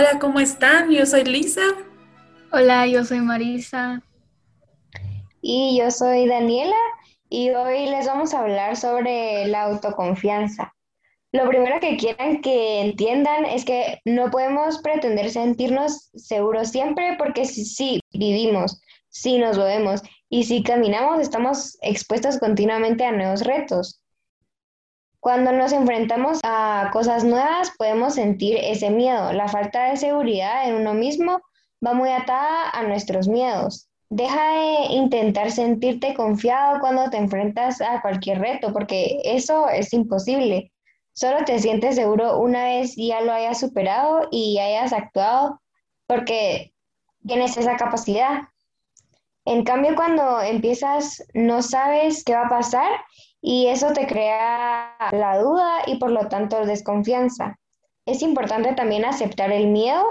Hola, ¿cómo están? Yo soy Lisa. Hola, yo soy Marisa. Y yo soy Daniela y hoy les vamos a hablar sobre la autoconfianza. Lo primero que quieran que entiendan es que no podemos pretender sentirnos seguros siempre porque si, si vivimos, si nos movemos y si caminamos estamos expuestos continuamente a nuevos retos. Cuando nos enfrentamos a cosas nuevas podemos sentir ese miedo. La falta de seguridad en uno mismo va muy atada a nuestros miedos. Deja de intentar sentirte confiado cuando te enfrentas a cualquier reto, porque eso es imposible. Solo te sientes seguro una vez ya lo hayas superado y hayas actuado porque tienes esa capacidad. En cambio, cuando empiezas, no sabes qué va a pasar y eso te crea la duda y por lo tanto desconfianza. Es importante también aceptar el miedo.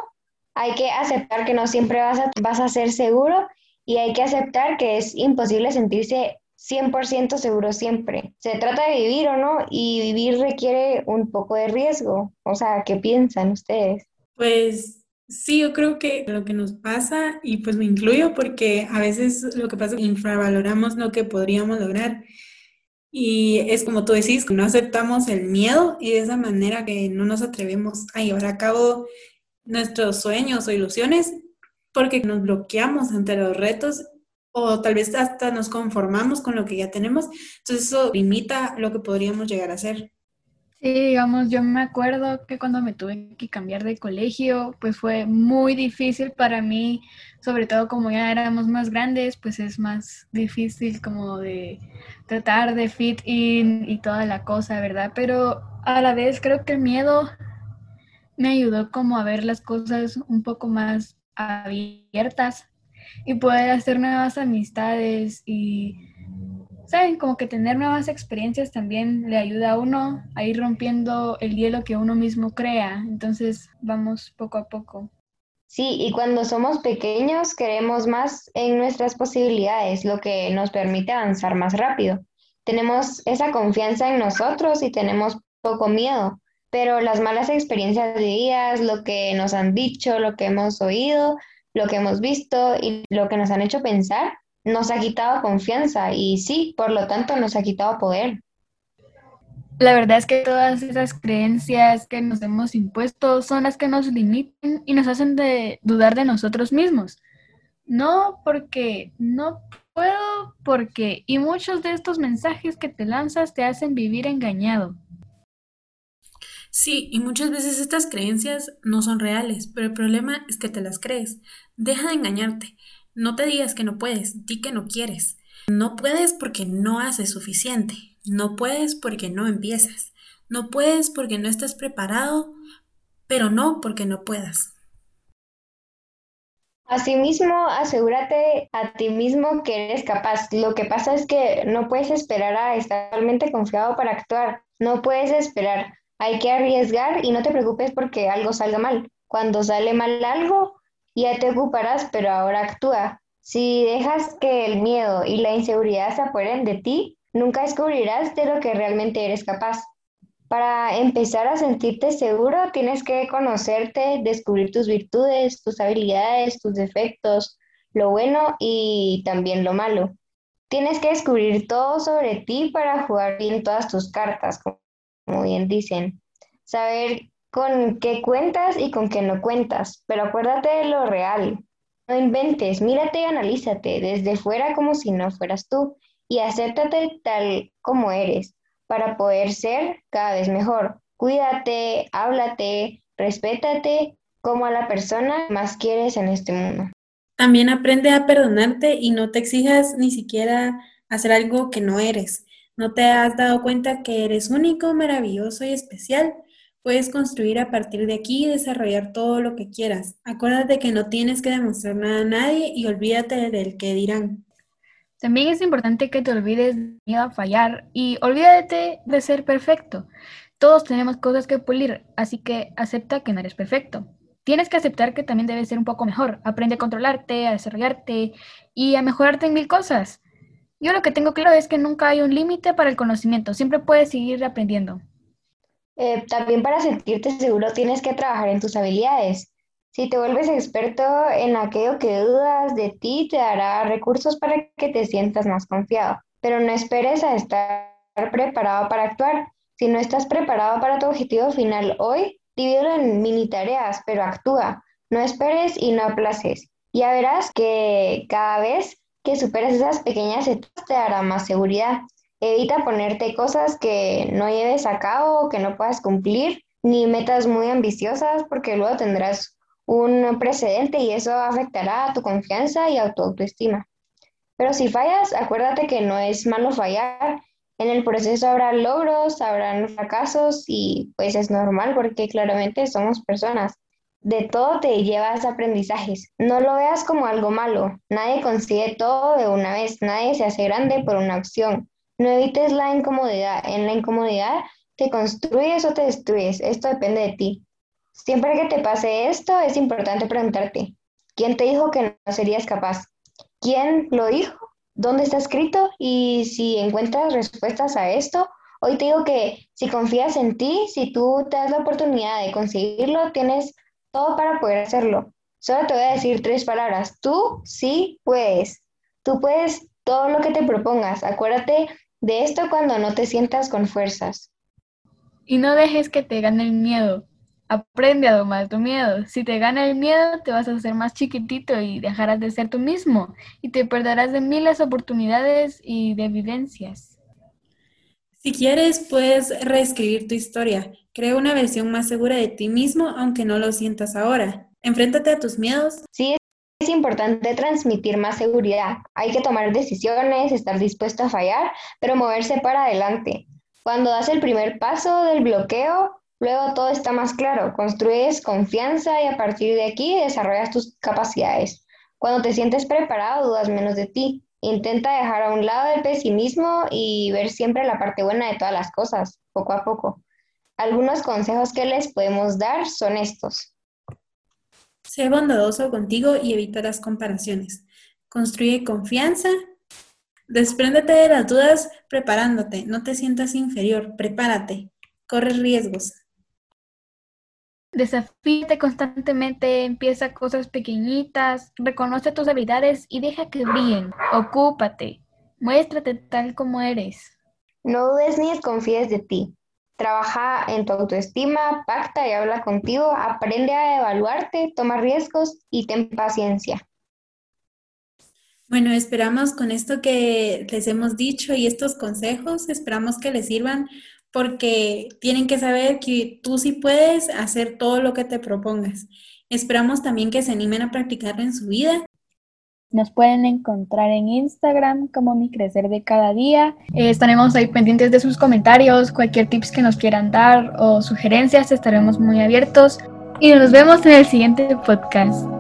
Hay que aceptar que no siempre vas a, vas a ser seguro y hay que aceptar que es imposible sentirse 100% seguro siempre. Se trata de vivir o no y vivir requiere un poco de riesgo. O sea, ¿qué piensan ustedes? Pues sí, yo creo que lo que nos pasa, y pues me incluyo porque a veces lo que pasa es que infravaloramos lo que podríamos lograr. Y es como tú decís, no aceptamos el miedo y de esa manera que no nos atrevemos a llevar a cabo nuestros sueños o ilusiones porque nos bloqueamos ante los retos o tal vez hasta nos conformamos con lo que ya tenemos. Entonces eso limita lo que podríamos llegar a hacer. Sí, digamos, yo me acuerdo que cuando me tuve que cambiar de colegio, pues fue muy difícil para mí, sobre todo como ya éramos más grandes, pues es más difícil como de tratar de fit in y toda la cosa, ¿verdad? Pero a la vez creo que el miedo me ayudó como a ver las cosas un poco más abiertas y poder hacer nuevas amistades y saben, como que tener nuevas experiencias también le ayuda a uno a ir rompiendo el hielo que uno mismo crea. Entonces vamos poco a poco. Sí, y cuando somos pequeños queremos más en nuestras posibilidades, lo que nos permite avanzar más rápido. Tenemos esa confianza en nosotros y tenemos poco miedo, pero las malas experiencias vividas, lo que nos han dicho, lo que hemos oído, lo que hemos visto y lo que nos han hecho pensar, nos ha quitado confianza y sí, por lo tanto nos ha quitado poder. La verdad es que todas esas creencias que nos hemos impuesto son las que nos limitan y nos hacen de dudar de nosotros mismos. No porque no puedo, porque y muchos de estos mensajes que te lanzas te hacen vivir engañado. Sí, y muchas veces estas creencias no son reales, pero el problema es que te las crees. Deja de engañarte. No te digas que no puedes, di que no quieres. No puedes porque no haces suficiente. No puedes porque no empiezas. No puedes porque no estás preparado, pero no porque no puedas. Asimismo, asegúrate a ti mismo que eres capaz. Lo que pasa es que no puedes esperar a estar realmente confiado para actuar. No puedes esperar. Hay que arriesgar y no te preocupes porque algo salga mal. Cuando sale mal algo, ya te ocuparás, pero ahora actúa. Si dejas que el miedo y la inseguridad se apoderen de ti, nunca descubrirás de lo que realmente eres capaz. Para empezar a sentirte seguro, tienes que conocerte, descubrir tus virtudes, tus habilidades, tus defectos, lo bueno y también lo malo. Tienes que descubrir todo sobre ti para jugar bien todas tus cartas, como bien dicen. Saber con qué cuentas y con qué no cuentas, pero acuérdate de lo real. No inventes, mírate y analízate desde fuera como si no fueras tú y acéptate tal como eres para poder ser cada vez mejor. Cuídate, háblate, respétate como a la persona más quieres en este mundo. También aprende a perdonarte y no te exijas ni siquiera hacer algo que no eres. ¿No te has dado cuenta que eres único, maravilloso y especial? Puedes construir a partir de aquí y desarrollar todo lo que quieras. Acuérdate que no tienes que demostrar nada a nadie y olvídate del que dirán. También es importante que te olvides de miedo a fallar y olvídate de ser perfecto. Todos tenemos cosas que pulir, así que acepta que no eres perfecto. Tienes que aceptar que también debes ser un poco mejor. Aprende a controlarte, a desarrollarte y a mejorarte en mil cosas. Yo lo que tengo claro es que nunca hay un límite para el conocimiento. Siempre puedes seguir aprendiendo. Eh, también para sentirte seguro tienes que trabajar en tus habilidades. Si te vuelves experto en aquello que dudas de ti, te dará recursos para que te sientas más confiado. Pero no esperes a estar preparado para actuar. Si no estás preparado para tu objetivo final hoy, divídelo en mini tareas, pero actúa. No esperes y no aplaces. Ya verás que cada vez que superes esas pequeñas etapas te dará más seguridad. Evita ponerte cosas que no lleves a cabo que no puedas cumplir, ni metas muy ambiciosas, porque luego tendrás un precedente y eso afectará a tu confianza y a tu autoestima. Pero si fallas, acuérdate que no es malo fallar. En el proceso habrá logros, habrán fracasos y pues es normal porque claramente somos personas. De todo te llevas aprendizajes. No lo veas como algo malo. Nadie consigue todo de una vez. Nadie se hace grande por una opción. No evites la incomodidad. En la incomodidad te construyes o te destruyes. Esto depende de ti. Siempre que te pase esto, es importante preguntarte, ¿quién te dijo que no serías capaz? ¿Quién lo dijo? ¿Dónde está escrito? Y si encuentras respuestas a esto, hoy te digo que si confías en ti, si tú te das la oportunidad de conseguirlo, tienes todo para poder hacerlo. Solo te voy a decir tres palabras. Tú sí puedes. Tú puedes todo lo que te propongas. Acuérdate de esto cuando no te sientas con fuerzas. Y no dejes que te gane el miedo. Aprende a domar tu miedo. Si te gana el miedo, te vas a hacer más chiquitito y dejarás de ser tú mismo. Y te perderás de miles de oportunidades y de vivencias. Si quieres, puedes reescribir tu historia. Crea una versión más segura de ti mismo, aunque no lo sientas ahora. Enfréntate a tus miedos. Sí, es importante transmitir más seguridad. Hay que tomar decisiones, estar dispuesto a fallar, pero moverse para adelante. Cuando das el primer paso del bloqueo, luego todo está más claro. Construyes confianza y a partir de aquí desarrollas tus capacidades. Cuando te sientes preparado, dudas menos de ti. Intenta dejar a un lado el pesimismo y ver siempre la parte buena de todas las cosas, poco a poco. Algunos consejos que les podemos dar son estos. Sé bondadoso contigo y evita las comparaciones. Construye confianza. Despréndete de las dudas preparándote. No te sientas inferior. Prepárate. Corre riesgos. Desafíate constantemente, empieza cosas pequeñitas, reconoce tus habilidades y deja que brillen. Ocúpate, muéstrate tal como eres. No dudes ni desconfíes de ti. Trabaja en tu autoestima, pacta y habla contigo, aprende a evaluarte, toma riesgos y ten paciencia. Bueno, esperamos con esto que les hemos dicho y estos consejos, esperamos que les sirvan porque tienen que saber que tú sí puedes hacer todo lo que te propongas. Esperamos también que se animen a practicarlo en su vida. Nos pueden encontrar en Instagram como Mi Crecer de Cada Día. Eh, estaremos ahí pendientes de sus comentarios, cualquier tips que nos quieran dar o sugerencias, estaremos muy abiertos. Y nos vemos en el siguiente podcast.